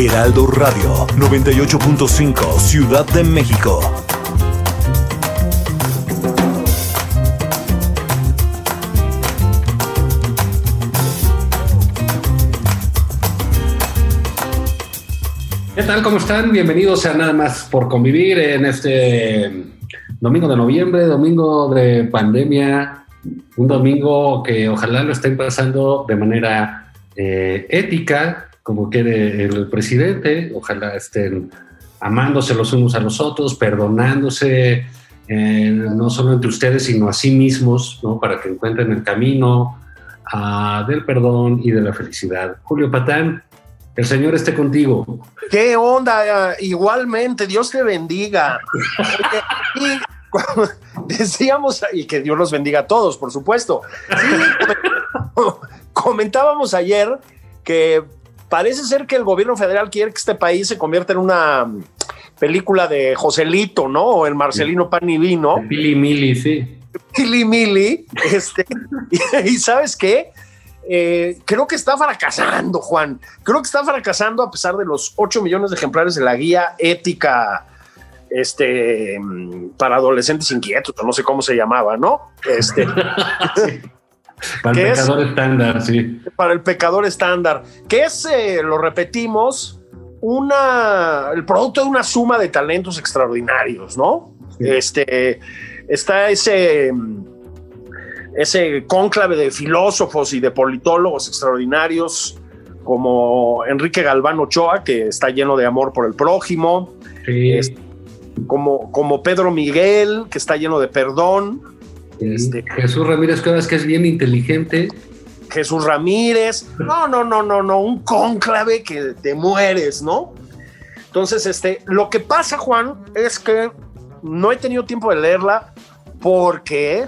Heraldo Radio 98.5 Ciudad de México. ¿Qué tal? ¿Cómo están? Bienvenidos a Nada más por convivir en este domingo de noviembre, domingo de pandemia, un domingo que ojalá lo estén pasando de manera eh, ética, como quiere el presidente, ojalá estén amándose los unos a los otros, perdonándose, eh, no solo entre ustedes, sino a sí mismos, ¿no? para que encuentren el camino ah, del perdón y de la felicidad. Julio Patán, el Señor esté contigo. ¿Qué onda? Igualmente, Dios te bendiga. y decíamos, y que Dios los bendiga a todos, por supuesto. Comentábamos ayer que parece ser que el gobierno federal quiere que este país se convierta en una película de Joselito, ¿no? O el Marcelino Pan y Vino. Pili Mili, sí. Pili Mili. Este, y, y ¿sabes qué? Eh, creo que está fracasando, Juan. Creo que está fracasando a pesar de los 8 millones de ejemplares de la guía ética este, para adolescentes inquietos, no sé cómo se llamaba, ¿no? Este, sí. Para el pecador es, estándar, sí. Para el pecador estándar, que es, eh, lo repetimos, una, el producto de una suma de talentos extraordinarios, ¿no? Sí. Este, está ese ese cónclave de filósofos y de politólogos extraordinarios como Enrique Galván Ochoa, que está lleno de amor por el prójimo, sí. es, como, como Pedro Miguel, que está lleno de perdón. Sí. Este, Jesús Ramírez Cuevas, que es bien inteligente. Jesús Ramírez, no, no, no, no, no, un cónclave que te mueres, ¿no? Entonces, este, lo que pasa, Juan, es que no he tenido tiempo de leerla porque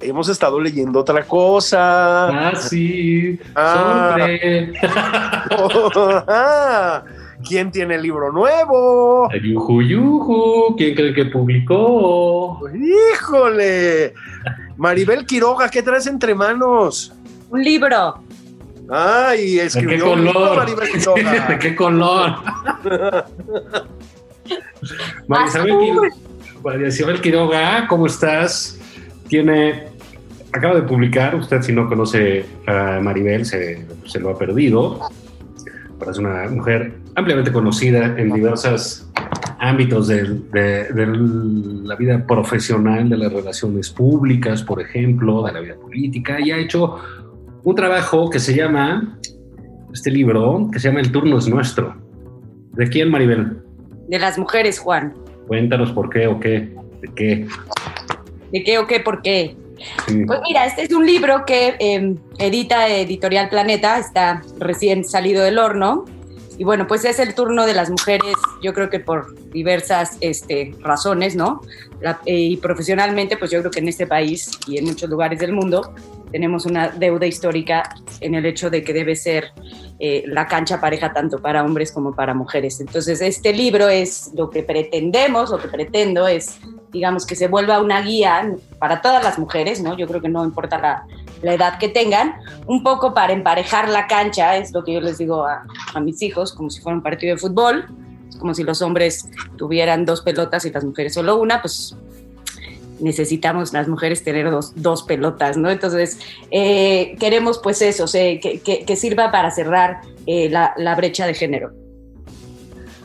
hemos estado leyendo otra cosa. Ah, sí. Ah. ah. ¿Quién tiene el libro nuevo? Yuju, yuju. ¿Quién cree que publicó? ¡Híjole! Maribel Quiroga, ¿qué traes entre manos? Un libro. Ay, escribió ¿De qué color? Maribel Quiroga. ¿De qué color? María Isabel Quiroga, ¿cómo estás? Tiene acaba de publicar, usted si no conoce a Maribel se, se lo ha perdido, es una mujer ampliamente conocida en diversos ámbitos de, de, de, la vida profesional, de las relaciones públicas, por ejemplo, de la vida política, y ha hecho un trabajo que se llama, este libro, que se llama El turno es nuestro. ¿De quién, Maribel? De las mujeres, Juan. Cuéntanos por qué o qué, de qué. ¿De qué o qué, por qué? Pues mira, este es un libro que eh, edita Editorial Planeta, está recién salido del horno. Y bueno, pues es el turno de las mujeres, yo creo que por diversas este, razones, ¿no? Eh, y profesionalmente, pues yo creo que en este país y en muchos lugares del mundo tenemos una deuda histórica en el hecho de que debe ser eh, la cancha pareja tanto para hombres como para mujeres. Entonces, este libro es lo que pretendemos, lo que pretendo es, digamos, que se vuelva una guía para todas las mujeres, ¿no? Yo creo que no importa la, edad que tengan, un poco para emparejar la cancha, es lo que yo les digo a, a mis hijos, como si fuera un partido de fútbol, como si los hombres tuvieran dos pelotas y las mujeres solo una, pues necesitamos las mujeres tener dos, dos pelotas, ¿no? Entonces, eh, queremos pues eso, que, que, sirva para cerrar eh, la, la, brecha de género.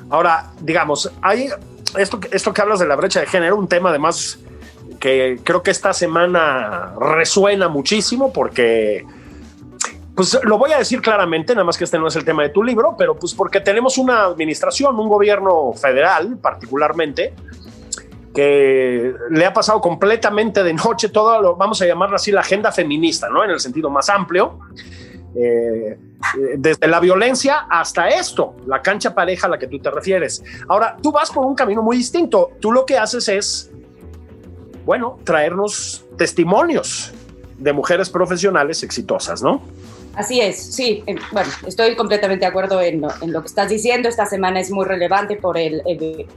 Ahora, digamos, hay esto, esto que hablas de la brecha de género, un tema además que creo que esta semana resuena muchísimo porque pues lo voy a decir claramente, nada más que este no es el tema de tu libro, pero pues porque tenemos una administración, un gobierno federal particularmente, que le ha pasado completamente de noche todo lo, vamos a llamarlo así, la agenda feminista, ¿no? En el sentido más amplio. Eh, desde la violencia hasta esto, la cancha pareja a la que tú te refieres. Ahora, tú vas por un camino muy distinto. Tú lo que haces es, bueno, traernos testimonios de mujeres profesionales exitosas, ¿no? Así es, sí. Eh, bueno, estoy completamente de acuerdo en lo, que estás diciendo. Esta semana es muy relevante por el,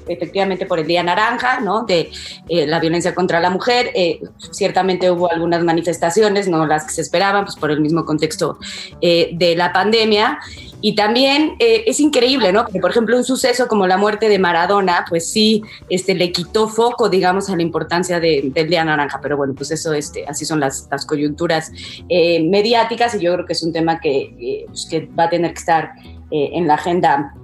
efectivamente por el Día Naranja, ¿no? De eh, la violencia contra la mujer. Eh, ciertamente hubo algunas manifestaciones, no las que se esperaban, pues por el mismo contexto de la pandemia. Y también eh, es increíble, ¿no? Porque, por ejemplo, un suceso como la muerte de Maradona, pues sí, este, le quitó foco, digamos, a la importancia del Día Naranja. Pero bueno, pues eso, este, así son las, las coyunturas eh, mediáticas y yo creo que es un tema que, eh, pues, que va a tener que estar en la agenda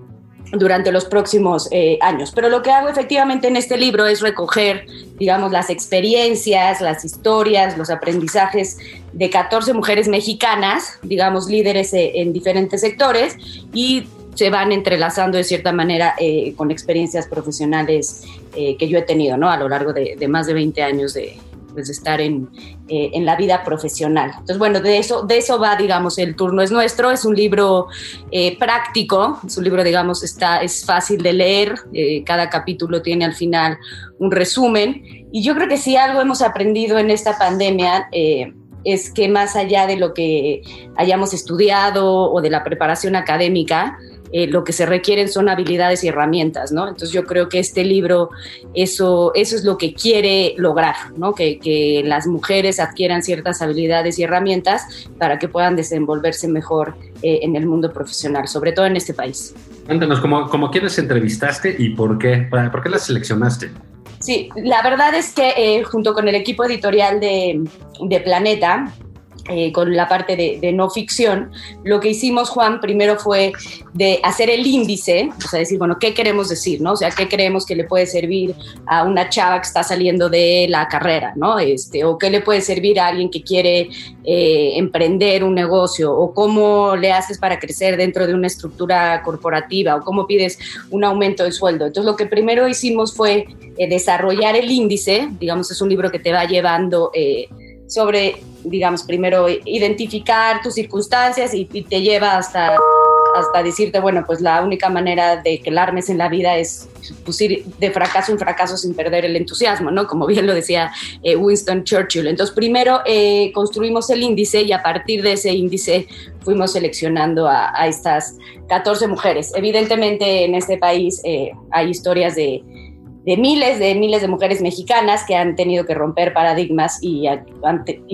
durante los próximos eh, años. Pero lo que hago efectivamente en este libro es recoger, digamos, las experiencias, las historias, los aprendizajes de 14 mujeres mexicanas, digamos, líderes eh, en diferentes sectores y se van entrelazando de cierta manera eh, con experiencias profesionales que yo he tenido ¿no? a lo largo de, de más de 20 años de, pues, de estar en, eh, en, la vida profesional. Entonces, bueno, de eso, de eso va, digamos, el turno es nuestro. Es un libro eh, práctico, es un libro, digamos, está, es fácil de leer. Eh, cada capítulo tiene al final un resumen. Y yo creo que si algo hemos aprendido en esta pandemia es que más allá de lo que hayamos estudiado o de la preparación académica, eh, lo que se requieren son habilidades y herramientas, ¿no? Entonces yo creo que este libro eso, eso es lo que quiere lograr, ¿no? Que, que las mujeres adquieran ciertas habilidades y herramientas para que puedan desenvolverse mejor eh, en el mundo profesional, sobre todo en este país. Cuéntanos, ¿cómo, cómo quiénes entrevistaste y por qué? ¿Por qué las seleccionaste? Sí, la verdad es que eh, junto con el equipo editorial de, de Planeta, eh, con la parte de, no ficción, lo que hicimos, Juan, primero fue de hacer el índice, o sea, decir, bueno, ¿qué queremos decir, no? O sea, ¿qué creemos que le puede servir a una chava que está saliendo de la carrera, no? Este, o qué le puede servir a alguien que quiere eh, emprender un negocio, o cómo le haces para crecer dentro de una estructura corporativa, o cómo pides un aumento de sueldo. Entonces, lo que primero hicimos fue eh, desarrollar el índice, digamos, es un libro que te va llevando sobre, digamos, primero identificar tus circunstancias y, te lleva hasta, hasta decirte, bueno, pues la única manera de que la armes en la vida es pues, ir de fracaso en fracaso sin perder el entusiasmo, ¿no? Como bien lo decía eh, Winston Churchill. Entonces, primero eh, construimos el índice y a partir de ese índice fuimos seleccionando a, estas 14 mujeres. Evidentemente en este país eh, hay historias de de miles de miles de mujeres mexicanas que han tenido que romper paradigmas y,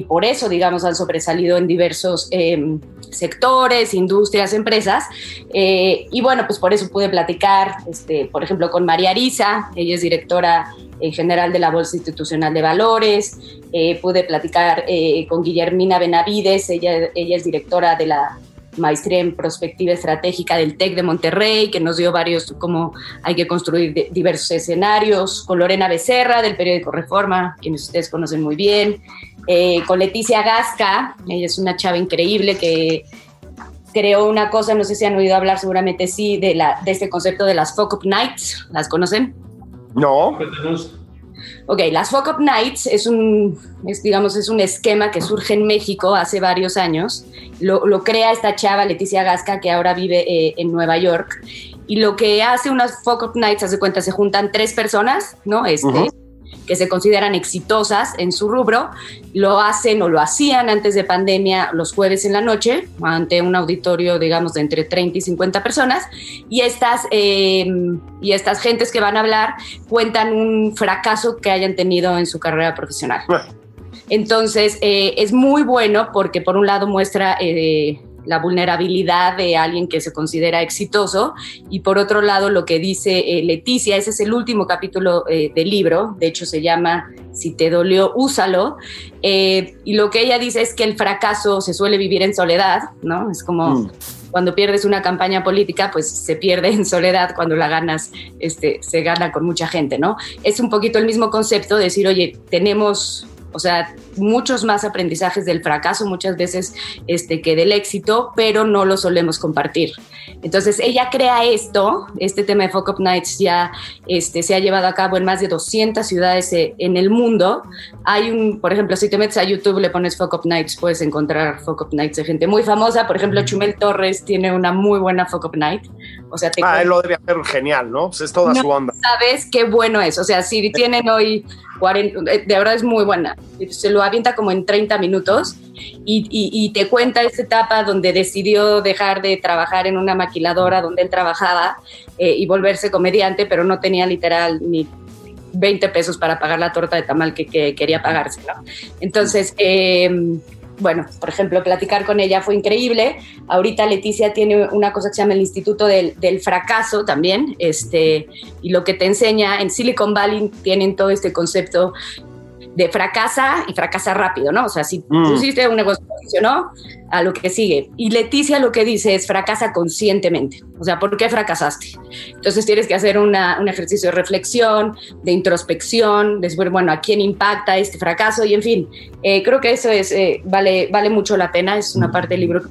por eso, digamos, han sobresalido en diversos em, sectores, industrias, empresas. Eh, y bueno, pues por eso pude platicar, este, por ejemplo, con María Arisa, ella es directora en general de la Bolsa Institucional de Valores, eh, pude platicar eh, con Guillermina Benavides, ella, ella es directora de la maestría en prospectiva estratégica del TEC de Monterrey, que nos dio varios, cómo hay que construir diversos escenarios, con Lorena Becerra del periódico Reforma, quienes ustedes conocen muy bien, eh, con Leticia Gasca, ella es una chava increíble que creó una cosa, no sé si han oído hablar, seguramente sí, de, la, de este concepto de las Fuck Up Nights, ¿las conocen? No. Ok, las Fuck Up Nights es un, digamos, es un esquema que surge en México hace varios años. Lo, crea esta chava Leticia Gasca que ahora vive eh, en Nueva York. Y lo que hace unas Fuck Up Nights, hace cuenta, se juntan tres personas, ¿no? Este, que se consideran exitosas en su rubro, lo hacen o lo hacían antes de pandemia los jueves en la noche, ante un auditorio, digamos, de entre 30 y 50 personas, y estas, eh, y estas gentes que van a hablar cuentan un fracaso que hayan tenido en su carrera profesional. Entonces, eh, es muy bueno porque por un lado muestra... Eh, la vulnerabilidad de alguien que se considera exitoso. Y por otro lado, lo que dice eh, Leticia, ese es el último capítulo eh, del libro, de hecho se llama Si te dolió, úsalo. Eh, y lo que ella dice es que el fracaso se suele vivir en soledad, ¿no? Es como... Mm. Cuando pierdes una campaña política, pues se pierde en soledad, cuando la ganas, este, se gana con mucha gente, ¿no? Es un poquito el mismo concepto, de decir, oye, tenemos o sea, muchos más aprendizajes del fracaso muchas veces este, que del éxito, pero no lo solemos compartir. Entonces, ella crea esto, este tema de Fuck Up Nights ya este, se ha llevado a cabo en más de 200 ciudades eh, en el mundo. Hay un, por ejemplo, si te metes a YouTube, le pones Fuck Up Nights, puedes encontrar Fuck Up Nights de gente muy famosa. Por ejemplo, Chumel Torres tiene una muy buena Fuck Up Night. O sea, te ah, él lo debe hacer genial, ¿no? Pues es toda su onda. Sabes qué bueno es. O sea, si tienen hoy 40, eh, de verdad es muy buena. Se lo avienta como en 30 minutos y, te cuenta esa etapa donde decidió dejar de trabajar en una maquiladora donde él trabajaba eh, y volverse comediante, pero no tenía literal ni 20 pesos para pagar la torta de tamal que, quería pagarse. Entonces, eh, bueno, por ejemplo, platicar con ella fue increíble. Ahorita Leticia tiene una cosa que se llama el Instituto del, Fracaso también, este, y lo que te enseña en Silicon Valley tienen todo este concepto de fracasa y fracasa rápido, ¿no? O sea, si mm. hiciste un negocio ¿no? a lo que sigue. Y Leticia lo que dice es fracasa conscientemente. O sea, ¿por qué fracasaste? Entonces tienes que hacer un ejercicio de reflexión, de introspección, de bueno, ¿a quién impacta este fracaso? Y en fin, eh, creo que eso es, eh, vale, vale mucho la pena. Es una parte del libro que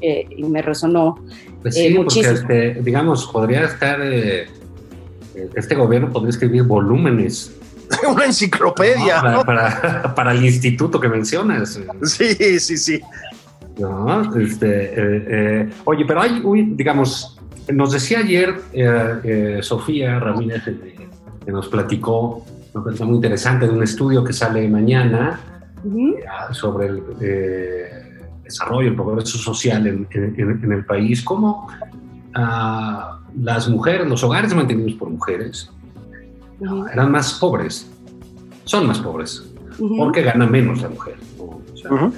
eh, y me resonó pues sí, muchísimo. Porque, este, digamos, podría estar, este gobierno podría escribir volúmenes una enciclopedia. para, para, el instituto que mencionas. Sí, sí, sí. Este, eh, eh, oye, pero hay, digamos, nos decía ayer eh, Sofía Ramírez, que nos platicó, me parece muy interesante, de un estudio que sale mañana sobre el desarrollo, el progreso social en, en, el país, cómo ah, las mujeres, los hogares mantenidos por mujeres, eran más pobres, son más pobres, porque gana menos la mujer.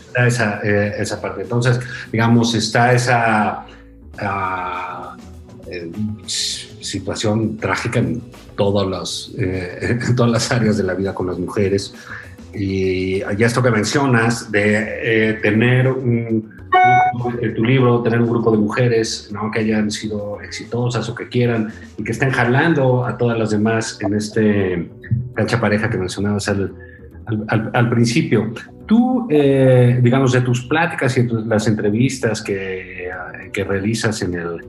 Está esa, eh, esa, parte. Entonces, digamos, está esa ah, eh, situación trágica en, todas las, eh, en todas las áreas de la vida con las mujeres. Y ya esto que mencionas de tener un, tu libro, tener un grupo de mujeres ¿no? que hayan sido exitosas o que quieran y que estén jalando a todas las demás en este cancha pareja que mencionabas al, principio. Tú, eh, digamos, de tus pláticas y de las entrevistas que, que realizas en el,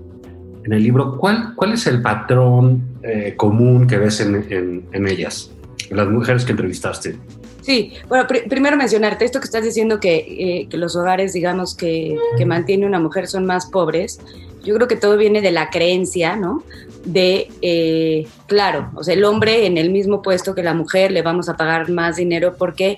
en el libro, ¿cuál, ¿cuál es el patrón eh, común que ves en, en ellas, en las mujeres que entrevistaste? Sí, bueno, primero mencionarte esto que estás diciendo que, eh, los hogares, digamos, que, que, mantiene una mujer son más pobres. Yo creo que todo viene de la creencia, ¿no? De, eh, claro, o sea, el hombre en el mismo puesto que la mujer le vamos a pagar más dinero porque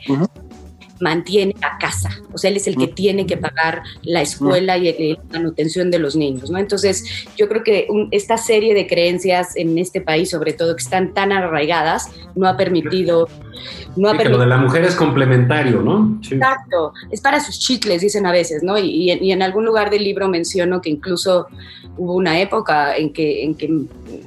mantiene la casa, o sea, él es el que tiene que pagar la escuela y la manutención de los niños, ¿no? Entonces, yo creo que esta serie de creencias en este país, sobre todo, que están tan arraigadas, no ha permitido... No ha lo de la mujer es complementario, ¿no? Exacto, es para sus chicles, dicen a veces, ¿no? Y, y, en algún lugar del libro menciono que incluso hubo una época en que, en que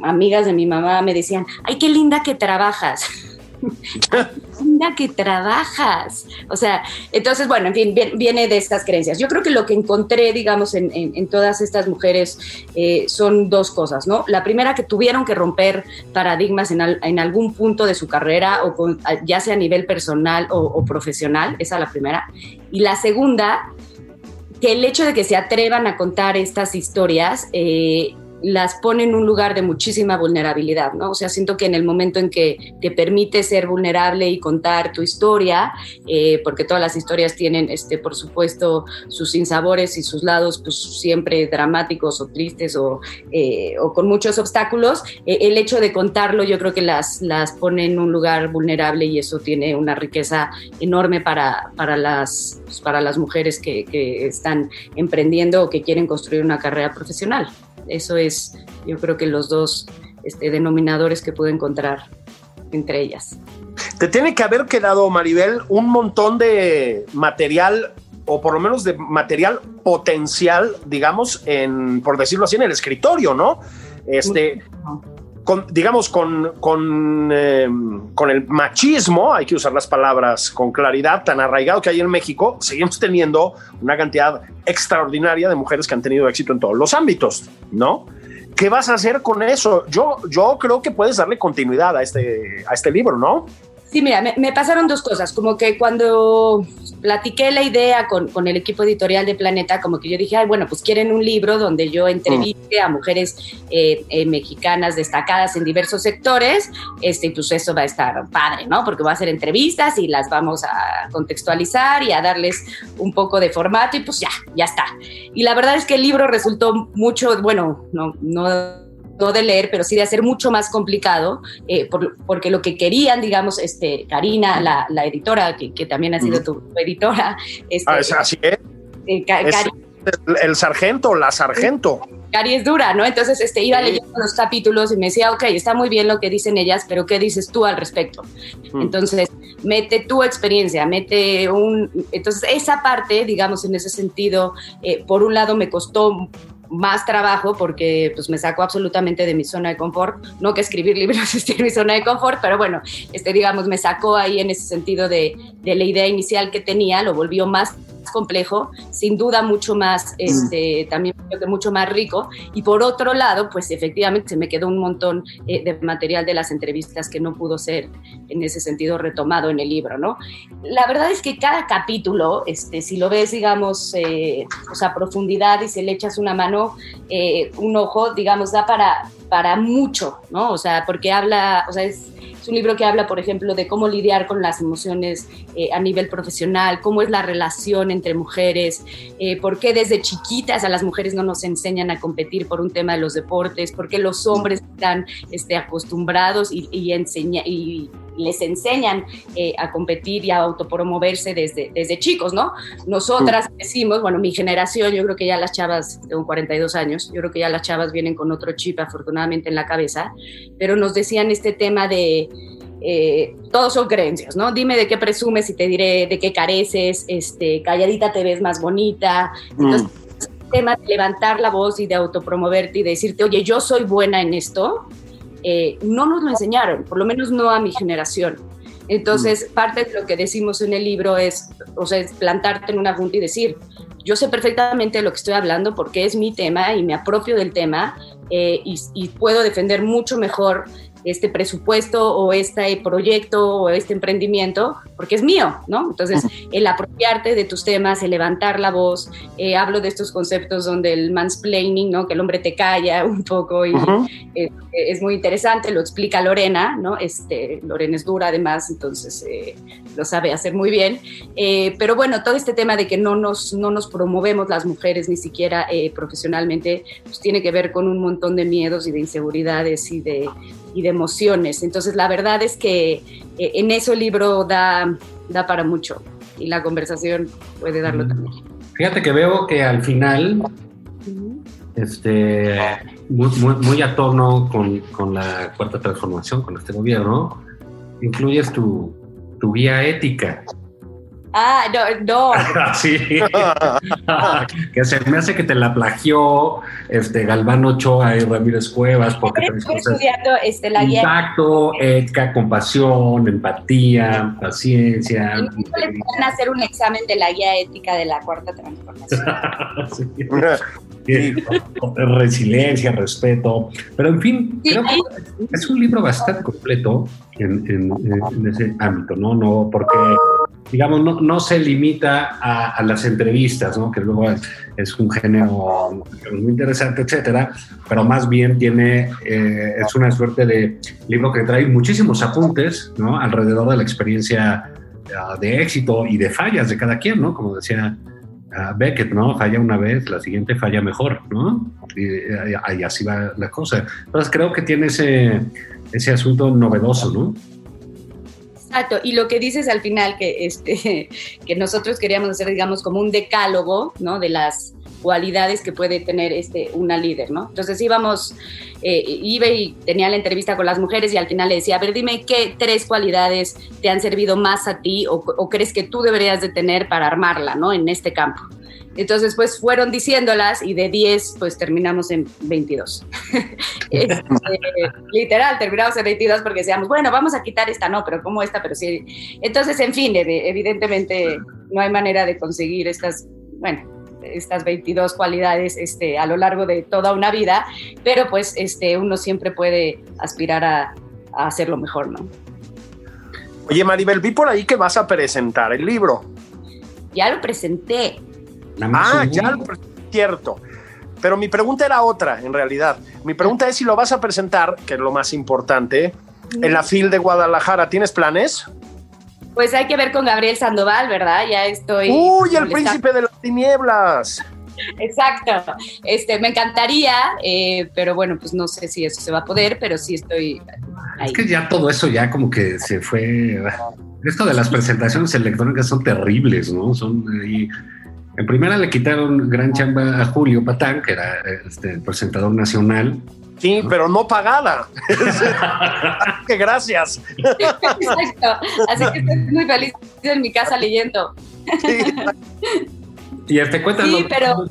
amigas de mi mamá me decían, ay, qué linda que trabajas. Mira que trabajas. O sea, entonces, bueno, en fin, viene de estas creencias. Yo creo que lo que encontré, digamos, en, todas estas mujeres eh, son dos cosas, ¿no? La primera, que tuvieron que romper paradigmas en, algún punto de su carrera, o ya sea a nivel personal o, profesional, esa es la primera. Y la segunda, que el hecho de que se atrevan a contar estas historias, eh, las pone en un lugar de muchísima vulnerabilidad, ¿no? O sea, siento que en el momento en que te permite ser vulnerable y contar tu historia, eh, porque todas las historias tienen, este, por supuesto, sus sinsabores y sus lados, pues siempre dramáticos o tristes o, eh, con muchos obstáculos, eh, el hecho de contarlo yo creo que las, las pone en un lugar vulnerable y eso tiene una riqueza enorme para, para, las, pues, para las mujeres que, que están emprendiendo o que quieren construir una carrera profesional. Eso es, yo creo que los dos este, denominadores que pude encontrar entre ellas. Te tiene que haber quedado, Maribel, un montón de material o por lo menos de material potencial, digamos, en, por decirlo así, en el escritorio, ¿no? Este, digamos, con, con, eh, con, el machismo, hay que usar las palabras con claridad, tan arraigado que hay en México, seguimos teniendo una cantidad extraordinaria de mujeres que han tenido éxito en todos los ámbitos, ¿no? ¿Qué vas a hacer con eso? Yo, yo creo que puedes darle continuidad a este, a este libro, ¿no? Sí, mira, me, pasaron dos cosas, como que cuando platiqué la idea con, el equipo editorial de Planeta, como que yo dije, ay, bueno, pues quieren un libro donde yo entreviste a mujeres eh, eh, mexicanas destacadas en diversos sectores, este, pues eso va a estar padre, ¿no? Porque voy a hacer entrevistas y las vamos a contextualizar y a darles un poco de formato y pues ya, ya está. Y la verdad es que el libro resultó mucho, bueno, no, no no de leer, pero sí de hacer mucho más complicado, eh, porque lo que querían, digamos, este, Karina, la, editora, que, también ha sido tu, editora. Este, ah, así es. Eh, el, sargento, la sargento. Cari es dura, ¿no? Entonces este, iba leyendo los capítulos y me decía, ok, está muy bien lo que dicen ellas, pero ¿qué dices tú al respecto? Entonces, mete tu experiencia, mete un... Entonces, esa parte, digamos, en ese sentido, eh, por un lado me costó más trabajo porque pues me sacó absolutamente de mi zona de confort, no que escribir libros esté en mi zona de confort, pero bueno, este digamos me sacó ahí en ese sentido de, de la idea inicial que tenía, lo volvió más complejo, sin duda mucho más, este, también mucho más rico. Y por otro lado, pues efectivamente se me quedó un montón eh, de material de las entrevistas que no pudo ser en ese sentido retomado en el libro, ¿no? La verdad es que cada capítulo, este, si lo ves, digamos, eh, pues a profundidad y se le echas una mano, eh, un ojo, digamos, da para, para mucho, ¿no? O sea, porque habla, o sea, es un libro que habla, por ejemplo, de cómo lidiar con las emociones eh, a nivel profesional, cómo es la relación entre mujeres, eh, por qué desde chiquitas a las mujeres no nos enseñan a competir por un tema de los deportes, por qué los hombres están este, acostumbrados y, y, y les enseñan eh, a competir y a autopromoverse desde, desde chicos, ¿no? Nosotras decimos, bueno, mi generación, yo creo que ya las chavas, tengo 42 años, yo creo que ya las chavas vienen con otro chip afortunadamente en la cabeza, pero nos decían este tema de... Eh, todos son creencias, ¿no? Dime de qué presumes y te diré de qué careces, este, calladita te ves más bonita. Mm. Entonces, el tema de levantar la voz y de autopromoverte y de decirte, oye, yo soy buena en esto, eh, no nos lo enseñaron, por lo menos no a mi generación. Entonces, mm. parte de lo que decimos en el libro es, o sea, es plantarte en una junta y decir, yo sé perfectamente de lo que estoy hablando porque es mi tema y me apropio del tema eh, y, y, puedo defender mucho mejor este presupuesto o este proyecto o este emprendimiento, porque es mío, ¿no? Entonces, el apropiarte de tus temas, el levantar la voz, eh, hablo de estos conceptos donde el mansplaining, ¿no? Que el hombre te calla un poco y eh, es muy interesante, lo explica Lorena, ¿no? Este, Lorena es dura además, entonces eh, lo sabe hacer muy bien. pero bueno, todo este tema de que no nos, no nos promovemos las mujeres ni siquiera profesionalmente, pues tiene que ver con un montón de miedos y de inseguridades y de y de emociones. Entonces, la verdad es que eh, en eso el libro da, da para mucho y la conversación puede darlo también. Fíjate que veo que al final, este, muy, muy, a torno con, con, la cuarta transformación, con este gobierno, incluyes tu, tu guía ética. Ah, no, no. sí. que se me hace que te la plagió este Galván Ochoa y Ramírez Cuevas porque estoy estudiando este, la guía. Impacto, ética, compasión, empatía, paciencia. Y les van a hacer un examen de la guía ética de la cuarta transformación. sí. Resiliencia, respeto. Pero en fin, creo que es un libro bastante completo en, en ese ámbito, ¿no? No, porque digamos, no, no se limita a, las entrevistas, ¿no? que luego es un género muy interesante, etcétera, pero más bien tiene, eh, es una suerte de libro que trae muchísimos apuntes ¿no? alrededor de la experiencia ah, de éxito y de fallas de cada quien, ¿no? Como decía uh, Beckett, ¿no? Falla una vez, la siguiente falla mejor, ¿no? Y, y, así va la cosa. Entonces creo que tiene ese, ese asunto novedoso, ¿no? Exacto, y lo que dices al final, que, este, que nosotros queríamos hacer, digamos, como un decálogo, ¿no? De las cualidades que puede tener este, una líder, ¿no? Entonces íbamos, eh, iba y tenía la entrevista con las mujeres y al final le decía, a ver, dime qué tres cualidades te han servido más a ti o, o crees que tú deberías de tener para armarla, ¿no? En este campo. Entonces, pues fueron diciéndolas y de 10, pues terminamos en 22. este, literal, terminamos en 22 porque decíamos, bueno, vamos a quitar esta, no, pero como esta, pero sí. Entonces, en fin, evidentemente no hay manera de conseguir estas, bueno, estas 22 cualidades este, a lo largo de toda una vida, pero pues este, uno siempre puede aspirar a, a hacerlo mejor, ¿no? Oye, Maribel, vi por ahí que vas a presentar el libro. Ya lo presenté. Ah, ya lo cierto. Pero mi pregunta era otra, en realidad. Mi pregunta es si lo vas a presentar, que es lo más importante, en la FIL de Guadalajara. ¿Tienes planes? Pues hay que ver con Gabriel Sandoval, ¿verdad? Ya estoy. ¡Uy, el príncipe de las tinieblas! Exacto. Este, me encantaría, eh, pero bueno, pues no sé si eso se va a poder, pero sí estoy ahí. Es que ya todo eso ya como que se fue. Esto de las presentaciones electrónicas son terribles, ¿no? Son ahí. En primera le quitaron gran chamba a Julio Patán, que era este, el presentador nacional. Sí, pero no pagada. que gracias. Exacto. Así que estoy muy feliz en mi casa leyendo. Sí. Y este cuenta. Sí, pero.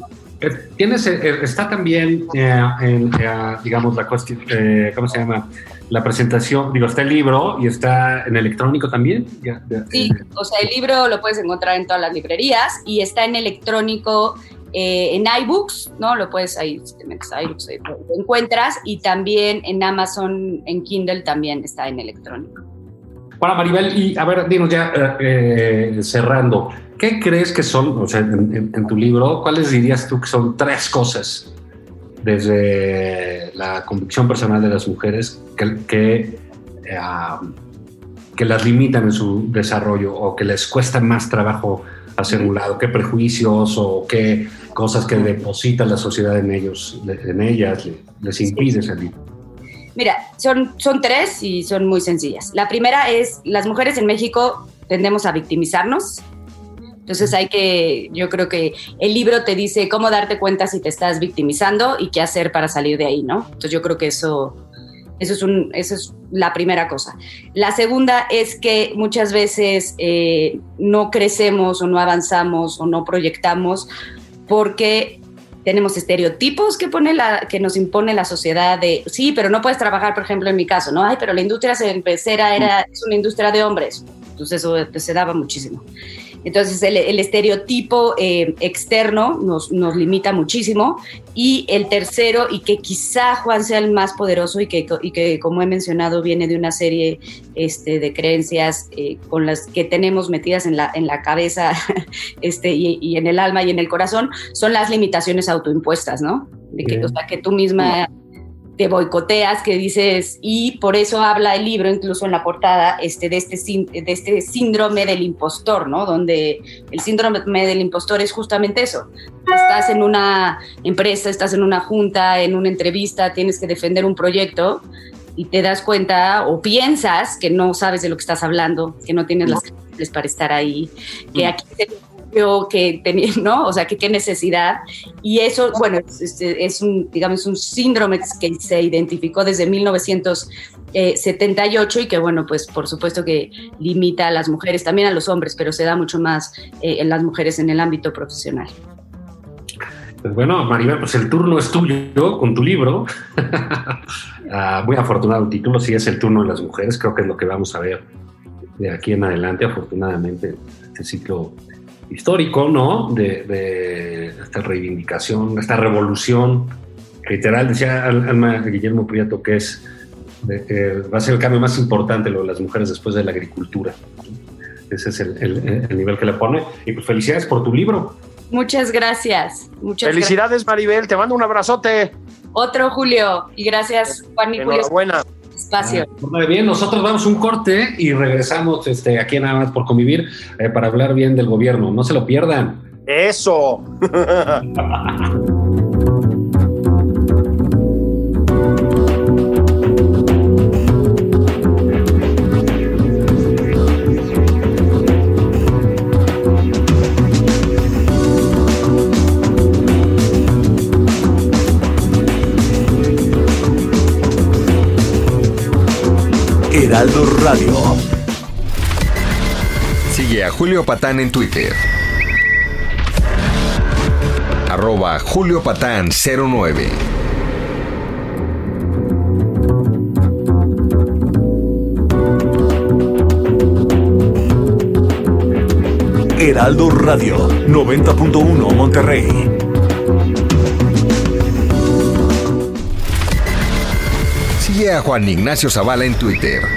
Tienes, está también eh, en, eh, digamos, la cuestión, eh, ¿cómo se llama? La presentación, digo, está el libro y está en electrónico también. Ya, ya, sí, o sea, el libro lo puedes encontrar en todas las librerías y está en electrónico eh, en iBooks, ¿no? Lo puedes ahí, si te metes a iBooks, ahí lo encuentras y también en Amazon, en Kindle también está en electrónico. Hola Maribel, y a ver, dinos ya eh, cerrando, ¿qué crees que son, o sea, en, en, en, tu libro, cuáles dirías tú que son tres cosas desde la convicción personal de las mujeres que, que, uh, que las limitan en su desarrollo o que les cuesta más trabajo hacer un lado? ¿Qué prejuicios o qué cosas que deposita la sociedad en ellos, en ellas, les impide salir? Mira, son, son tres y son muy sencillas. La primera es, las mujeres en México tendemos a victimizarnos. Entonces hay que, yo creo que el libro te dice cómo darte cuenta si te estás victimizando y qué hacer para salir de ahí, ¿no? Entonces yo creo que eso, eso, es, un, eso es la primera cosa. La segunda es que muchas veces eh, no crecemos o no avanzamos o no proyectamos porque tenemos estereotipos que, pone la, que nos impone la sociedad de, sí, pero no puedes trabajar, por ejemplo, en mi caso, ¿no? Ay, pero la industria cervecera era, es una industria de hombres. Entonces eso se daba muchísimo. Entonces el, el estereotipo eh, externo nos, nos, limita muchísimo. Y el tercero, y que quizá Juan sea el más poderoso y que, y que como he mencionado viene de una serie este, de creencias eh, con las que tenemos metidas en la, en la cabeza este, y, y, en el alma y en el corazón, son las limitaciones autoimpuestas, ¿no? De que, o sea, que tú misma te boicoteas, que dices, y por eso habla el libro, incluso en la portada, este, de, este, de este síndrome del impostor, ¿no? Donde el síndrome del impostor es justamente eso. Estás en una empresa, estás en una junta, en una entrevista, tienes que defender un proyecto y te das cuenta o piensas que no sabes de lo que estás hablando, que no tienes las capacidades para estar ahí, que aquí que tenía, ¿no? O sea, que qué necesidad. Y eso, bueno, es, es, un, digamos, un síndrome que se identificó desde 1978 y que, bueno, pues por supuesto que limita a las mujeres, también a los hombres, pero se da mucho más eh, en las mujeres en el ámbito profesional. Pues bueno, Maribel, pues el turno es tuyo con tu libro. uh, muy afortunado el título, sí es el turno de las mujeres, creo que es lo que vamos a ver de aquí en adelante, afortunadamente, este ciclo histórico, ¿no? De, de, esta reivindicación, esta revolución, literal, decía Alma Guillermo Prieto, que es de, eh, va a ser el cambio más importante lo de las mujeres después de la agricultura. Ese es el, el, el, nivel que le pone. Y pues felicidades por tu libro. Muchas gracias. Muchas felicidades, gracias. Maribel. Te mando un abrazote. Otro, Julio. Y gracias, Juan y Julio. Enhorabuena espacio. Ah, bien, nosotros vamos un corte y regresamos este, aquí nada más por convivir eh, para hablar bien del gobierno. No se lo pierdan. Eso. Heraldo Radio. Sigue a Julio Patán en Twitter. Arroba Julio Patán 09. Heraldo Radio 90.1 Monterrey. Sigue a Juan Ignacio Zavala en Twitter.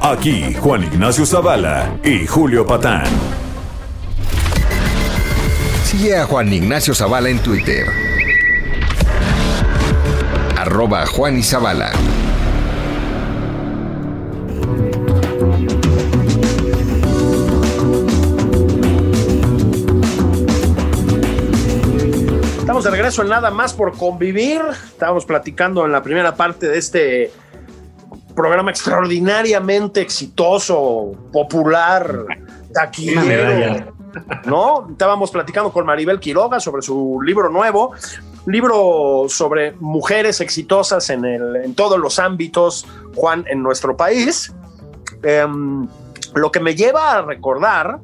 Aquí Juan Ignacio Zavala y Julio Patán. Sigue a Juan Ignacio Zavala en Twitter. Arroba Juan y Zavala. Estamos de regreso en Nada más por convivir. Estábamos platicando en la primera parte de este programa extraordinariamente exitoso, popular, taquillero. ¿No? Estábamos platicando con Maribel Quiroga sobre su libro nuevo, libro sobre mujeres exitosas en, el, en todos los ámbitos, Juan, en nuestro país. Em, lo que me lleva a recordar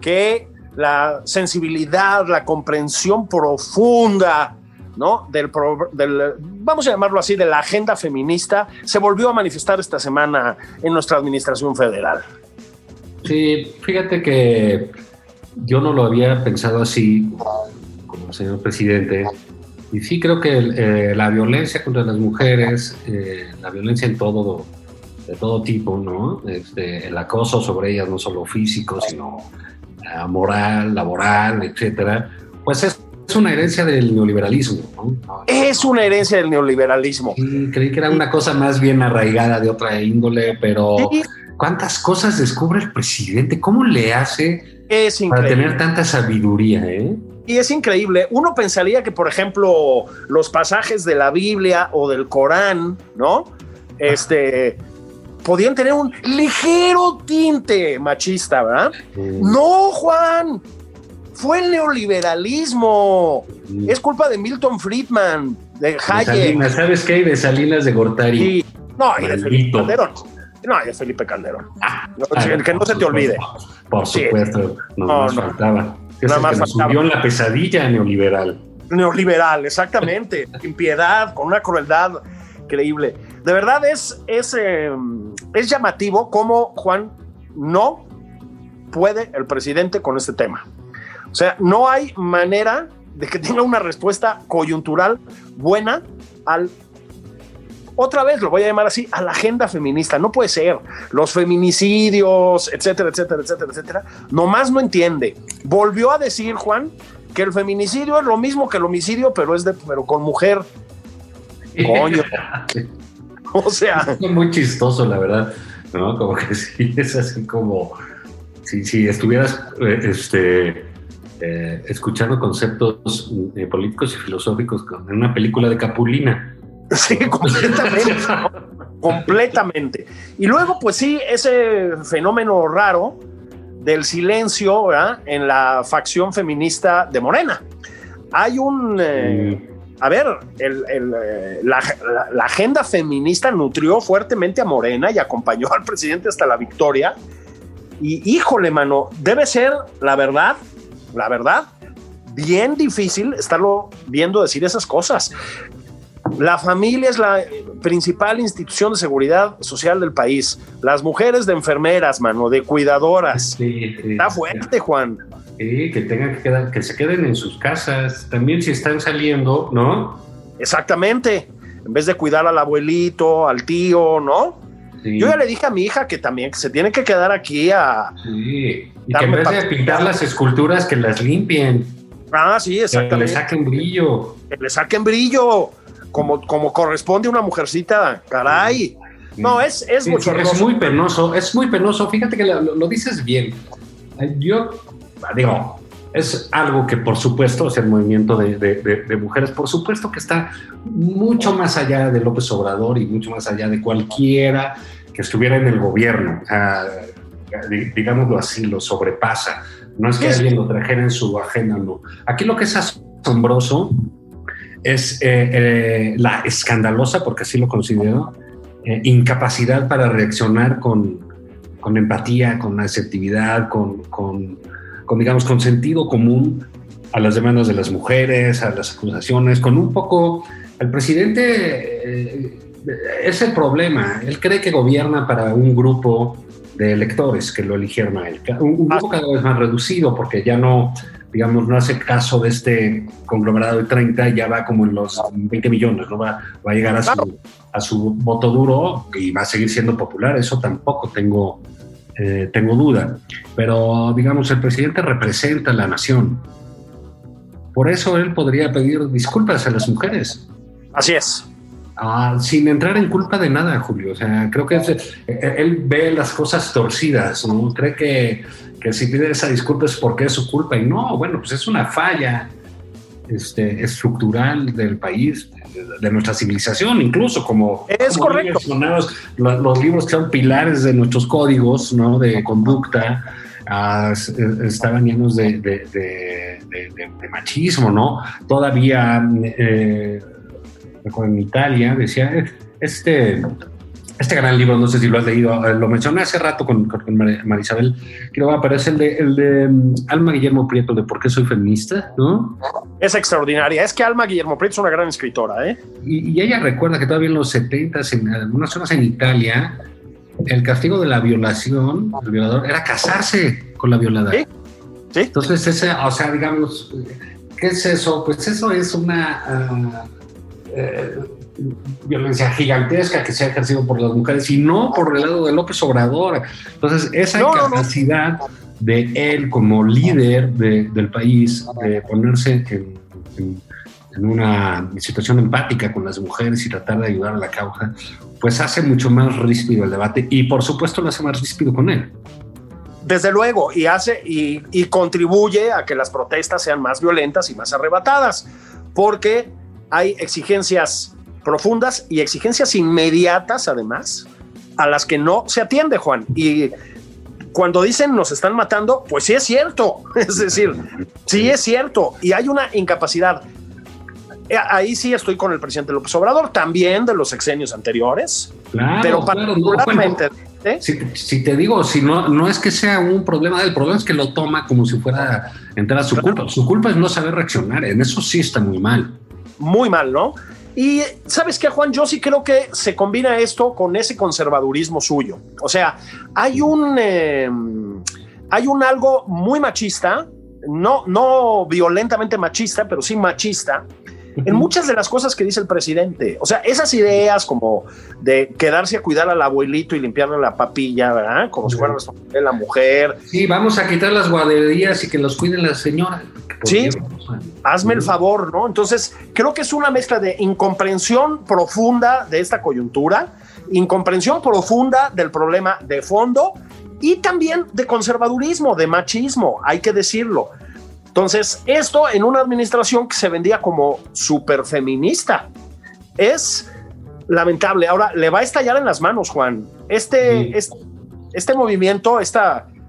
que la sensibilidad, la comprensión profunda, ¿no? Del, pro- del, vamos a llamarlo así, de la agenda feminista, se volvió a manifestar esta semana en nuestra administración federal. Sí, fíjate que yo no lo había pensado así como señor presidente. Y sí creo que eh, la violencia contra las mujeres, eh, la violencia en todo, de todo tipo, ¿no? Este, el acoso sobre ellas, no solo físico, sino eh, moral, laboral, etcétera, pues es, es una herencia del neoliberalismo, ¿no? Es una herencia del neoliberalismo. Sí, creí que era una cosa más bien arraigada de otra índole, pero ¿cuántas cosas descubre el presidente? ¿Cómo le hace es para tener tanta sabiduría, eh? Y es increíble. Uno pensaría que, por ejemplo, los pasajes de la Biblia o del Corán, ¿no? Este podían tener un ligero tinte machista, ¿verdad? No, Juan. Fue el neoliberalismo. Es culpa de Milton Friedman, de De Hayek. Salinas, ¿sabes qué? De Salinas de Gortari. No, y de Felipe. Calderón. No, y de Felipe Calderón. No, Ah, que no se te olvide. Por supuesto, no, No, más no. faltaba. Es Nada más nos faltaba. subió en la pesadilla neoliberal. neoliberal, exactamente, sin piedad, con una crueldad increíble. De verdad es, es, eh, es llamativo cómo Juan no puede el presidente con este tema. O sea, no hay manera de que tenga una respuesta coyuntural buena al otra vez lo voy a llamar así, a la agenda feminista. No puede ser. Los feminicidios, etcétera, etcétera, etcétera, etcétera. Nomás no entiende. Volvió a decir, Juan, que el feminicidio es lo mismo que el homicidio, pero es de, pero con mujer. Coño. O sea, Es muy chistoso, la verdad. ¿no? Como que sí, es así como si, si estuvieras eh, este, eh, escuchando conceptos eh, políticos y filosóficos en una película de Capulina. sí, completamente. Y luego, pues sí, ese fenómeno raro del silencio ¿verdad? en la facción feminista de Morena. Hay un... eh, a ver, el- el, eh, la, la- la agenda feminista nutrió fuertemente a Morena y acompañó al presidente hasta la victoria. Y híjole, mano, debe ser, la verdad, la verdad, bien difícil estarlo viendo decir esas cosas. La familia es la principal institución de seguridad social del país. Las mujeres de enfermeras, mano, de cuidadoras. Sí, sí, Está sí. fuerte, Juan. Sí, que tengan que quedar, que se queden en sus casas. También si están saliendo, ¿no? Exactamente. En vez de cuidar al abuelito, al tío, ¿no? Yo ya le dije a mi hija que también se tiene que quedar aquí a. Y que en vez de pintar las esculturas, que las limpien, Ah, sí, que le exactamente. saquen brillo. Que le saquen brillo, como, como corresponde a una mujercita. Caray. No, es, es Sí, mucho es muy penoso, es muy penoso. Fíjate que lo, lo dices bien. Eh, Yo digo, es algo que por supuesto es el movimiento de, de- de- de mujeres, por supuesto que está mucho más allá de López Obrador y mucho más allá de cualquiera que estuviera en el gobierno. O sea, digámoslo así, lo sobrepasa. No es que alguien lo trajera en su agenda, no. Aquí lo que es asombroso es eh, eh, la escandalosa, porque así lo considero, eh, incapacidad para reaccionar con, con empatía, con asertividad, con, con, con, digamos, con sentido común a las demandas de las mujeres, a las acusaciones, con un poco... El presidente es el problema. Él cree que gobierna para un grupo de electores que lo eligieron a él. Un, un grupo cada vez más reducido porque ya no, digamos, no hace caso de este conglomerado de 30, ya va como en los 20 millones, ¿no? Va, va a llegar a su, a su voto duro y va a seguir siendo popular. Eso tampoco tengo, eh, tengo duda. Pero, digamos, el presidente representa a la nación. Por eso él podría pedir disculpas a las mujeres. Así es. Ah, sin entrar en culpa de nada, Julio. O sea, creo que es- eh, él ve las cosas torcidas, ¿no? Cree que, que si pide esa disculpa es porque es su culpa. Y no, bueno, pues es una falla este, estructural del país, de, de nuestra civilización, incluso como... Es como correcto. los, libros que son pilares de nuestros códigos, ¿no? De conducta. ah, eh, estaban llenos de, machismo, ¿no? Todavía eh, en Italia, decía, este, este gran libro, no sé si lo has leído, eh, lo mencioné hace rato con, con, con Mar- Marisabel, creo que aparece el de, el de mm, Alma Guillermo Prieto, de ¿Por qué soy feminista? ¿no? Es extraordinaria. Es que Alma Guillermo Prieto es una gran escritora, ¿eh? Y, y ella recuerda que todavía en los 70 en algunas zonas en Italia, el castigo de la violación, el violador, era casarse con la violada. Sí, sí. Entonces, ese, o sea, digamos, ¿qué es eso? Pues eso es una ah, eh, violencia gigantesca que se ha ejercido por las mujeres y no por el lado de López Obrador. Entonces, esa No, no, no. incapacidad de él como líder de- del país de ponerse en, en- en una situación empática con las mujeres y tratar de ayudar a la causa, pues hace mucho más ríspido el debate y por supuesto lo hace más ríspido con él. Desde luego, y hace y, y contribuye a que las protestas sean más violentas y más arrebatadas, porque hay exigencias profundas y exigencias inmediatas, además, a las que no se atiende, Juan. Y cuando dicen nos están matando, pues sí es cierto. Es decir, sí es cierto. Y hay una incapacidad. Eh, Ahí sí estoy con el presidente López Obrador, también de los sexenios anteriores, Claro, pero claro, no, particularmente. ¿eh? Si, si te digo, si no, no es que sea un problema, el problema es que lo toma como si fuera entera su culpa. Su culpa es no saber reaccionar, en eso sí está muy mal. Muy mal, ¿no? Y sabes qué, Juan, yo sí creo que se combina esto con ese conservadurismo suyo. O sea, hay un, eh, hay un algo muy machista, no, no violentamente machista, pero sí machista, en muchas de las cosas que dice el presidente. O sea, esas ideas como de quedarse a cuidar al abuelito y limpiarle la papilla, ¿verdad? Como si fuera responsabilidad de la mujer. Sí, vamos a quitar las guarderías y que los cuiden las señoras. Sí. Hazme el favor, ¿no? Entonces, creo que es una mezcla de incomprensión profunda de esta coyuntura, incomprensión profunda del problema de fondo y también de conservadurismo, de machismo, hay que decirlo. Entonces, esto en una administración que se vendía como súper feminista es lamentable. Ahora, le va a estallar en las manos, Juan. Este, Sí. este, este movimiento, este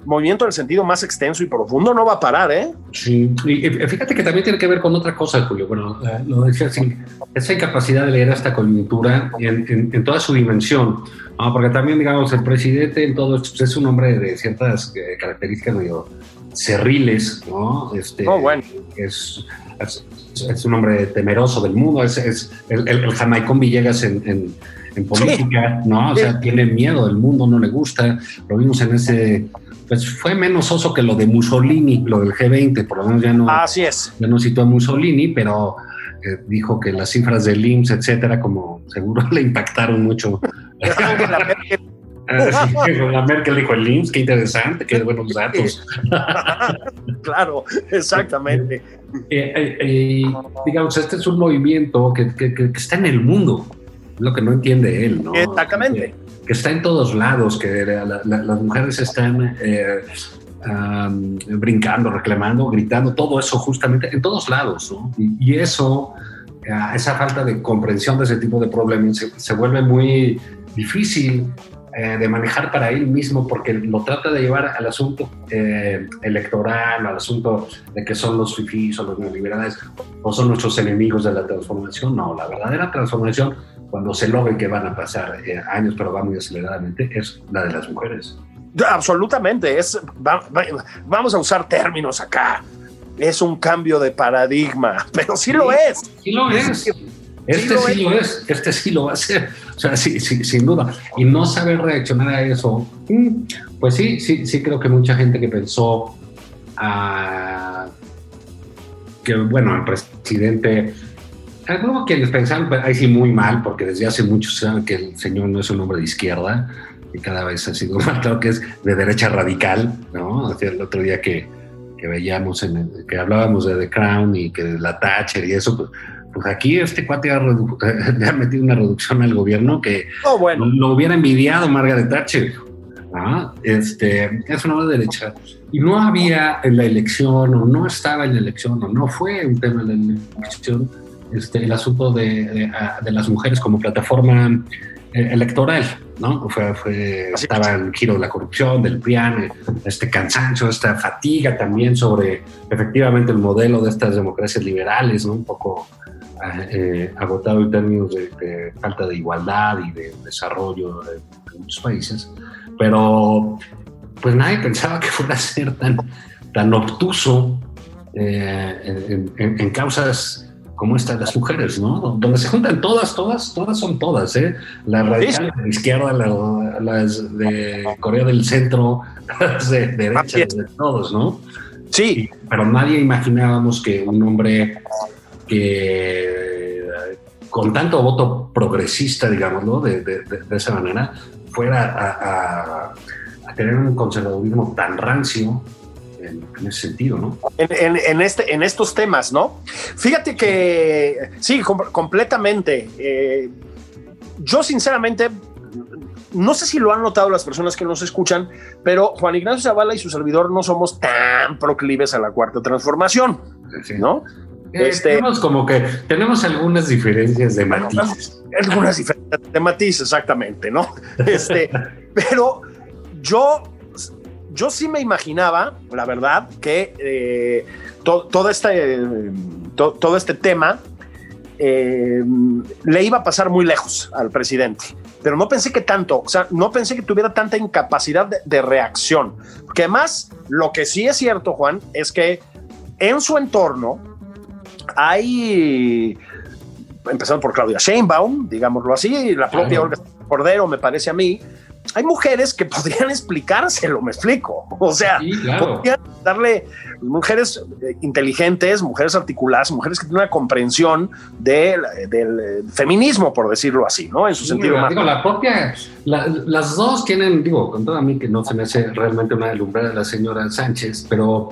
movimiento en el sentido más extenso y profundo no va a parar, ¿eh? Sí, y fíjate que también tiene que ver con otra cosa, Julio. Bueno, lo decía así, esa incapacidad de leer esta coyuntura en, en- en toda su dimensión, ¿no? porque también, digamos, el presidente en todo esto pues, es un hombre de ciertas eh, características medio cerriles, ¿no? Este, Oh, bueno. es, es, es un hombre temeroso del mundo, es, es el, el, jamaicón Villegas en, en, en política, ¿no? O sea, Sí. tiene miedo del mundo, no le gusta. Lo vimos en ese, pues fue menos oso que lo de Mussolini, lo del G20, por lo menos ya no, Así es. ya no citó a Mussolini, pero eh, dijo que las cifras del IMSS, etcétera, como seguro le impactaron mucho. Que la Merkel dijo el IMSS, qué interesante, qué buenos datos. claro, exactamente. Eh, eh, eh, digamos, este es un movimiento que, que- que- que está en el mundo. lo que no entiende él, ¿no? Exactamente. Que, está en todos lados, que las mujeres están eh, brincando, reclamando, gritando, todo eso justamente en todos lados, ¿no? Y, eso, eh, esa falta de comprensión de ese tipo de problemas se, vuelve muy difícil eh, de manejar para él mismo porque lo trata de llevar al asunto eh, electoral, al asunto de que son los fifís o los neoliberales o son nuestros enemigos de la transformación. No, la verdadera transformación, cuando se logre que van a pasar años, pero va muy aceleradamente, es la de las mujeres. Absolutamente, es, vamos a usar términos acá. Es un cambio de paradigma, pero sí, lo es. Sí lo es. Este sí, lo, es. este sí lo va a hacer, o sea, sí, sin duda. Y no saber reaccionar a eso, mm, pues sí, sí, sí creo que mucha gente que pensó ah, que, bueno, el presidente, algunos quienes pensaron, ahí sí muy mal, porque desde hace mucho saben que el señor no es un hombre de izquierda, y cada vez ha sido más claro que es de derecha radical, ¿no? el otro día que, que veíamos, en que hablábamos de The Crown y que de la Thatcher y eso, pues, pues aquí este cuate ha, le ha metido una reducción al gobierno que oh, bueno. lo hubiera envidiado Margaret Thatcher. ¿no? Este, es una derecha. Y no había en la elección, o no estaba en la elección, o no fue un tema de la elección, este, el asunto de, de, de las mujeres como plataforma eh, electoral, ¿no? Fue, fue estaba el giro de la corrupción, del PRIAN, este cansancio, esta fatiga también sobre efectivamente el modelo de estas democracias liberales, ¿no? Un poco eh, eh, agotado en términos de, falta de igualdad y de desarrollo en muchos países, pero pues nadie pensaba que fuera a ser tan, tan obtuso en, en causas como estas las mujeres, ¿no? Donde se juntan todas, todas, todas son todas, ¿eh? Las radicales de la izquierda, las de Corea del Centro, las de derecha, de todos, ¿no? Sí. pero nadie imaginábamos que un hombre que con tanto voto progresista, digámoslo, de, de, de esa manera, fuera a, a tener un conservadurismo tan rancio en, ese sentido, ¿no? En, este, en estos temas, ¿no? Fíjate que sí, completamente. Eh, yo sinceramente, no sé si lo han notado las personas que nos escuchan, pero Juan Ignacio Zavala y su servidor no somos tan proclives a la cuarta transformación, ¿no? Eh, este, tenemos como que tenemos algunas diferencias de matices. Algunas diferencias de matices, exactamente, ¿no? Este, pero yo yo sí me imaginaba, la verdad, que eh, todo, este, todo este tema eh, le iba a pasar muy lejos al presidente. Pero no pensé que tanto, o sea, no pensé que tuviera tanta incapacidad de, reacción. Que más, lo que sí es cierto, Juan, es que en su entorno hay, empezando por Claudia Sheinbaum, digámoslo así, la propia Olga Cordero, me parece a mí, hay mujeres que podrían explicárselo, me explico. O sea, podrían darle mujeres eh, inteligentes, mujeres articuladas, mujeres que tienen una comprensión del feminismo, por decirlo así, ¿no? En su sentido más. Digo, la propia, las dos tienen, digo, con todo a mí que no se me hace realmente una de la señora Sánchez, pero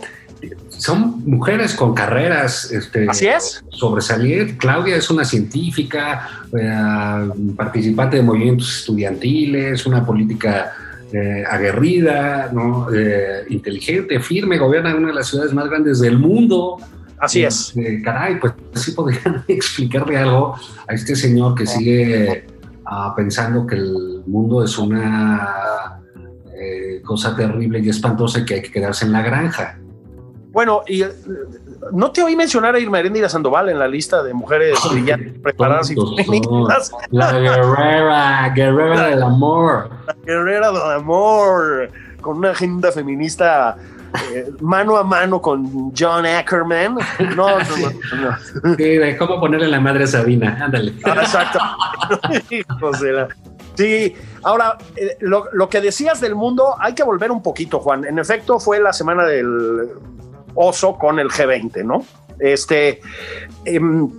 son mujeres con carreras este, Así es. sobresalir. Claudia es una científica, eh, participante de movimientos estudiantiles, una política eh, aguerrida, ¿no? Eh, inteligente, firme, gobierna en una de las ciudades más grandes del mundo. Así es. caray, pues sí podrían explicarle algo a este señor que sigue ah, pensando que el mundo es una cosa terrible y espantosa y que hay que quedarse en la granja. Bueno, y eh, no te oí mencionar a Irma Erendira Sandoval en la lista de mujeres brillantes, preparadas y feministas. La guerrera, guerrera del amor. La guerrera del amor, con una agenda feminista eh, mano a mano con John Ackerman. No, no, no. Sí, cómo ponerle la madre a Sabina, ándale. Ah, exacto. Sí, ahora, eh, lo, lo, que decías del mundo, hay que volver un poquito, Juan. En efecto, fue la semana del oso con el G20, ¿no? Este, em,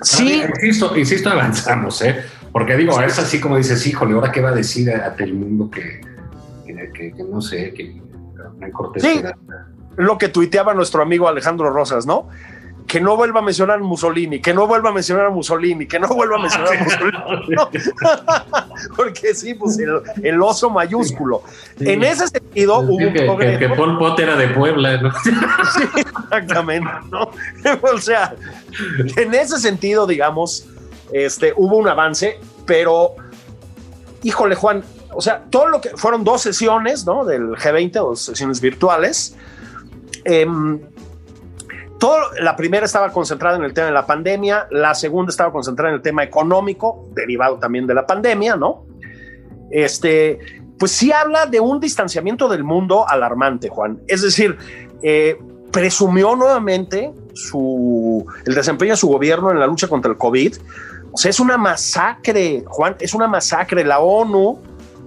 sí. insisto, insisto, avanzamos, ¿eh? Porque digo, es así como dices, híjole, ¿ahora qué va a decir a, el mundo que, que, no sé, que Sí, lo que tuiteaba nuestro amigo Alejandro Rosas, ¿no? Que no vuelva a mencionar a Mussolini, que no vuelva a mencionar a Mussolini, que no vuelva a mencionar a Mussolini. ¿no? Porque sí, pues el, el oso mayúsculo. En ese sentido, hubo que, un que, progreso. que Pol Pot era de Puebla, ¿no? Sí, exactamente, ¿no? O sea, en ese sentido, digamos, este, hubo un avance, pero, híjole, Juan, o sea, todo lo que fueron dos sesiones, ¿no? Del G20, dos sesiones virtuales. Em, todo, la primera estaba concentrada en el tema de la pandemia, la segunda estaba concentrada en el tema económico, derivado también de la pandemia, ¿no? Este, pues sí habla de un distanciamiento del mundo alarmante, Juan. Es decir, eh, presumió nuevamente su, el desempeño de su gobierno en la lucha contra el COVID. O sea, es una masacre, Juan, es una masacre. La ONU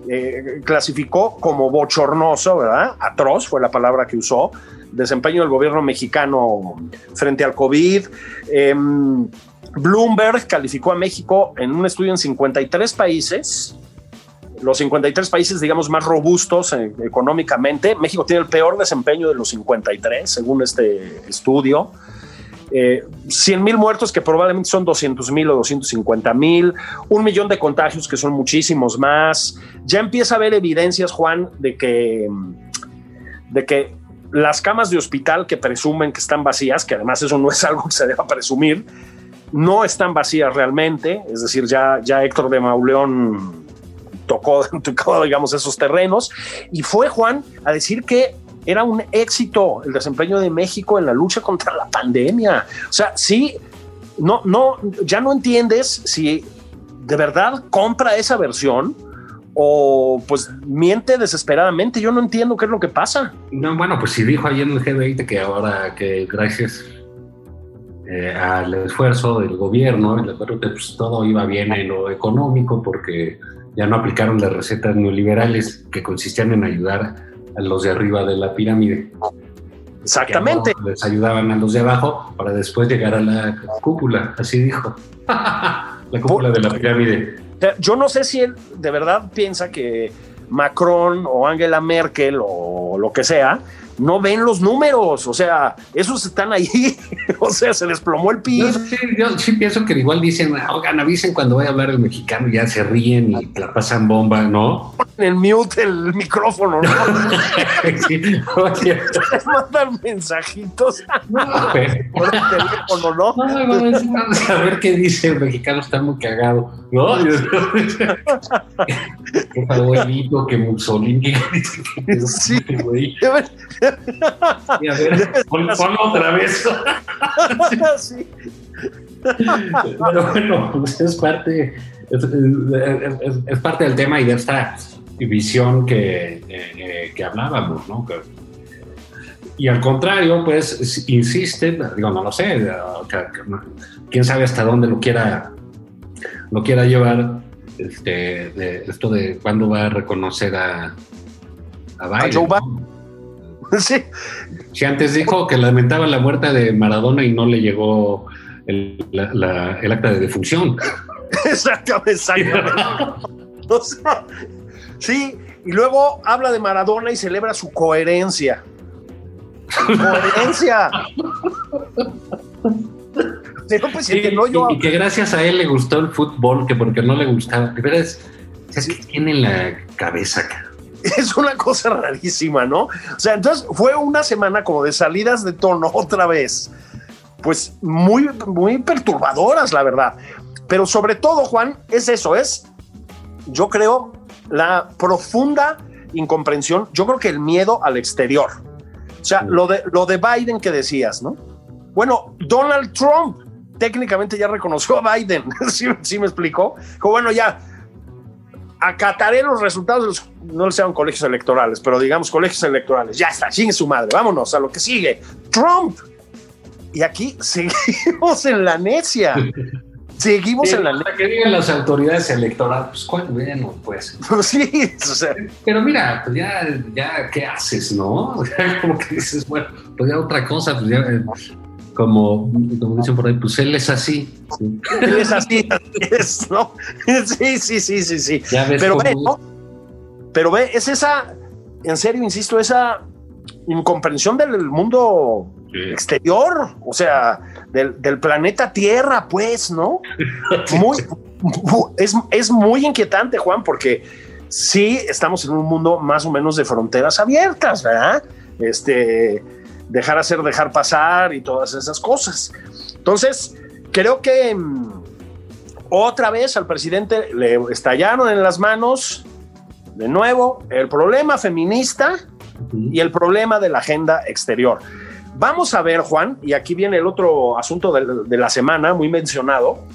eh, clasificó como bochornoso, ¿verdad? Atroz fue la palabra que usó. Desempeño del gobierno mexicano frente al COVID. Eh, Bloomberg calificó a México en un estudio en 53 países los 53 países, digamos, más robustos eh, económicamente. México tiene el peor desempeño de los 53, según este estudio. Eh, 100 mil muertos, que probablemente son 200 mil o 250 mil, un millón de contagios, que son muchísimos más. Ya empieza a haber evidencias, Juan, de que, de que las camas de hospital que presumen que están vacías, que además eso no es algo que se deba presumir, no están vacías realmente. Es decir, ya, ya Héctor de Mauleón tocó, tocó, digamos, esos terrenos. Y fue Juan a decir que era un éxito el desempeño de México en la lucha contra la pandemia. O sea, sí, no, no, ya no entiendes si de verdad compra esa versión o pues miente desesperadamente. Yo no entiendo qué es lo que pasa. No, bueno, pues sí dijo ayer en el G20 que ahora que gracias eh, al esfuerzo del gobierno, el esfuerzo que pues, todo iba bien en lo económico porque ya no aplicaron las recetas neoliberales que consistían en ayudar a los de arriba de la pirámide. Exactamente. No les ayudaban a los de abajo para después llegar a la cúpula, así dijo. la cúpula de la pirámide. Yo no sé si él de verdad piensa que Macron o Angela Merkel o lo que sea no ven los números, o sea, esos están ahí, o sea, se desplomó el PIB. Yo sí, yo sí pienso que igual dicen, oigan, avisen cuando vaya a hablar el mexicano, ya se ríen y la pasan bomba, ¿no? En mute el micrófono, ¿no? sí, oye. mandan mensajitos no, por el teléfono, ¿no? no vamos, vamos, a ver qué dice el mexicano, está muy cagado, ¿no? que abuelito, que Mussolini, sí, güey. A ver, pon, ponlo otra vez. sí. Pero bueno, pues es parte, es, es, es, parte del tema y de esta visión que, eh, que hablábamos, ¿no? Que, y al contrario, pues insiste, digo, no lo sé, quién sabe hasta dónde lo quiera, lo quiera llevar, este, de, esto de cuándo va a reconocer a, a Biden. Sí. Si antes dijo que lamentaba la muerte de Maradona y no le llegó el, la, la, el acta de defunción. Exactamente, exactamente. o sea, sí, y luego habla de Maradona y celebra su coherencia. Su pues, sí, no, yo... y, y, que gracias a él le gustó el fútbol, que porque no le gustaba. De verdad, es, es que tiene la cabeza, cara es una cosa rarísima, ¿no? O sea, entonces fue una semana como de salidas de tono otra vez, pues muy, muy perturbadoras, la verdad. Pero sobre todo, Juan, es eso, es, yo creo, la profunda incomprensión, yo creo que el miedo al exterior. O sea, lo de, lo de Biden que decías, ¿no? Bueno, Donald Trump técnicamente ya reconoció a Biden, ¿sí, sí me explicó? Bueno, ya, acataré los resultados no llaman colegios electorales, pero digamos colegios electorales. Ya está, chingue su madre, vámonos a lo que sigue. Trump. Y aquí seguimos en la necia. Seguimos sí, en la necia. Que digan las autoridades electorales, pues cuál, bueno, pues. sí, o sea. Pero mira, pues ya, ya, ¿qué haces, no? O sea, como que dices, bueno, pues ya otra cosa, pues ya. Como, como dicen por ahí, pues él es así. ¿sí? Él es así, es, ¿no? Sí, sí, sí, sí, sí. Pero ve, ¿no? Pero ve, es esa, en serio, insisto, esa incomprensión del mundo exterior, o sea, del, del planeta Tierra, pues, ¿no? Muy, es, es muy inquietante, Juan, porque sí estamos en un mundo más o menos de fronteras abiertas, ¿verdad? Este, dejar hacer, dejar pasar y todas esas cosas. Entonces, creo que mm, otra vez al presidente le estallaron en las manos de nuevo el problema feminista y el problema de la agenda exterior. Vamos a ver, Juan, y aquí viene el otro asunto de, de la semana, muy mencionado,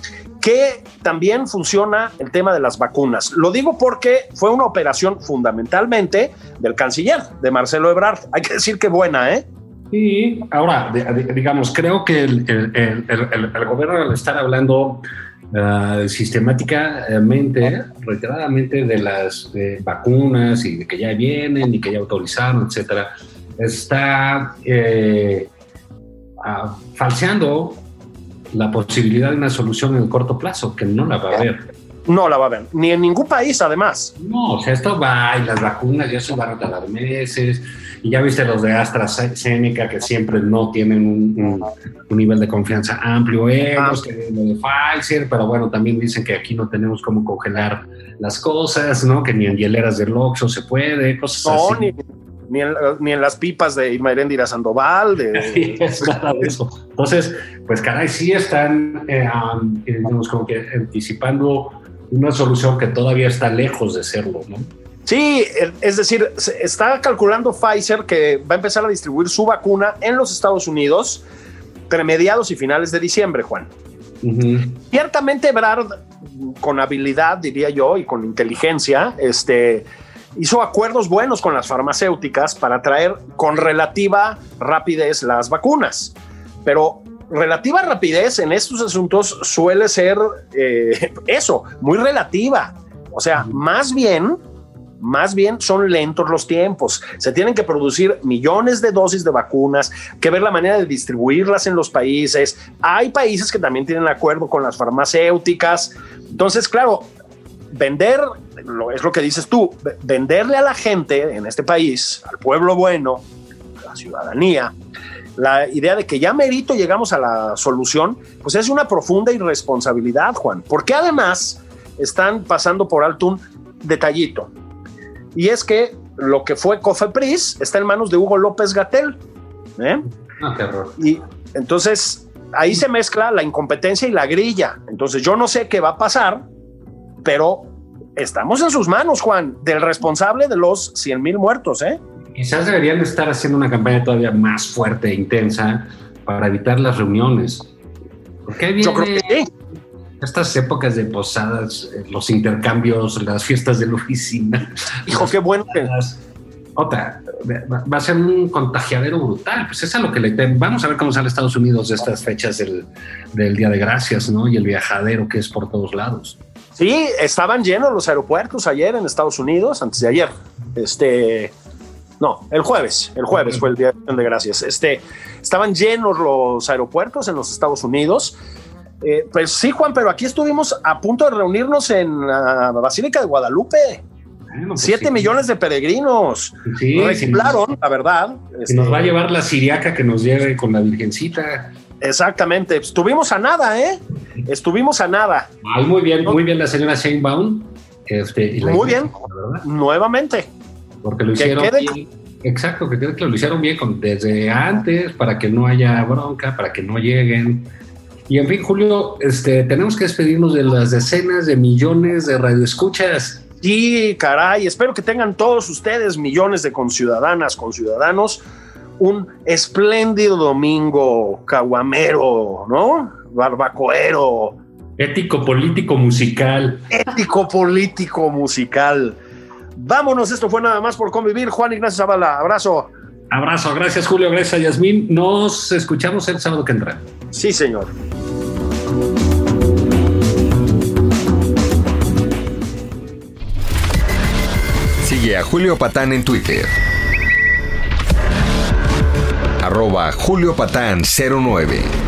que también funciona el tema de las vacunas. Lo digo porque fue una operación fundamentalmente del canciller, de Marcelo Ebrard. Hay que decir que buena, ¿eh? Y ahora, digamos, creo que el, gobierno al estar hablando uh, sistemáticamente, reiteradamente de las vacunas y de que ya vienen y que ya autorizaron, etcétera, está eh, uh, falseando la posibilidad de una solución en el corto plazo, que no la va a haber. No la va a haber, ni en ningún país además. No, o sea, esto va y las vacunas ya se van a tardar meses. Y ya viste los de AstraZeneca que siempre no tienen un, nivel de confianza amplio. Eh, ah. los de Pfizer, pero bueno, también dicen que aquí no tenemos cómo congelar las cosas, ¿no? Que ni en hieleras del Oxxo se puede, cosas así. Ni, ni en, ni en las pipas de Irmairendira Sandoval. De... es nada de eso. Entonces, pues caray, sí están, eh, digamos, como que anticipando una solución que todavía está lejos de serlo, ¿no? Sí, es decir, está calculando Pfizer que va a empezar a distribuir su vacuna en los Estados Unidos entre mediados y finales de diciembre, Juan. Ciertamente Brad, con habilidad, diría yo, y con inteligencia, este, hizo acuerdos buenos con las farmacéuticas para traer con relativa rapidez las vacunas. Pero relativa rapidez en estos asuntos suele ser eh, eso, muy relativa. O sea, más bien, más bien son lentos los tiempos. Se tienen que producir millones de dosis de vacunas, que ver la manera de distribuirlas en los países. Hay países que también tienen acuerdo con las farmacéuticas. Entonces, claro, vender, es lo que dices tú, venderle a la gente en este país, al pueblo bueno, a la ciudadanía, la idea de que ya merito llegamos a la solución, pues es una profunda irresponsabilidad, Juan, porque además están pasando por alto un detallito. Y es que lo que fue Cofepris está en manos de Hugo López Gatel. ¿eh? Ah. Y entonces ahí se mezcla la incompetencia y la grilla. Entonces yo no sé qué va a pasar, pero estamos en sus manos, Juan, del responsable de los 100 mil muertos, ¿eh? Quizás deberían estar haciendo una campaña todavía más fuerte e intensa para evitar las reuniones. Porque Yo creo que sí. Estas épocas de posadas, eh, los intercambios, las fiestas de la oficina. Hijo, qué bueno que... Otra, va a ser un contagiadero brutal. Pues es a lo que le Vamos a ver cómo sale Estados Unidos de estas fechas del, del Día de Gracias, ¿no? Y el viajadero que es por todos lados. Sí, estaban llenos los aeropuertos ayer en Estados Unidos, antes de ayer. Este, no, el jueves, el jueves fue el día de gracias. Este, estaban llenos los aeropuertos en los Estados Unidos. Eh, pues sí, Juan, pero aquí estuvimos a punto de reunirnos en la Basílica de Guadalupe. Pues Siete millones de peregrinos. Sí, Reciclaron, la verdad. Este, nos va a llevar la siriaca que nos lleve con la Virgencita. Exactamente. Estuvimos a nada, ¿eh? Estuvimos a nada. muy bien, muy bien la señora Sheinbaum. Este, muy bien, nuevamente porque lo hicieron bien. Exacto, que lo hicieron bien desde antes para que no haya bronca, para que no lleguen. Y en fin, Julio, este, tenemos que despedirnos de las decenas de millones de radioescuchas. Sí, caray, espero que tengan todos ustedes, millones de conciudadanas, conciudadanos, un espléndido domingo caguamero, ¿no? Barbacoero. Ético, político, musical. Ético, político, musical. Vámonos, esto fue nada más por convivir. Juan Ignacio Zavala, abrazo. Abrazo, gracias Julio, gracias Yasmín. Nos escuchamos el sábado que entra. Sí, señor. Sigue a Julio Patán en Twitter. Arroba Julio Patán 09.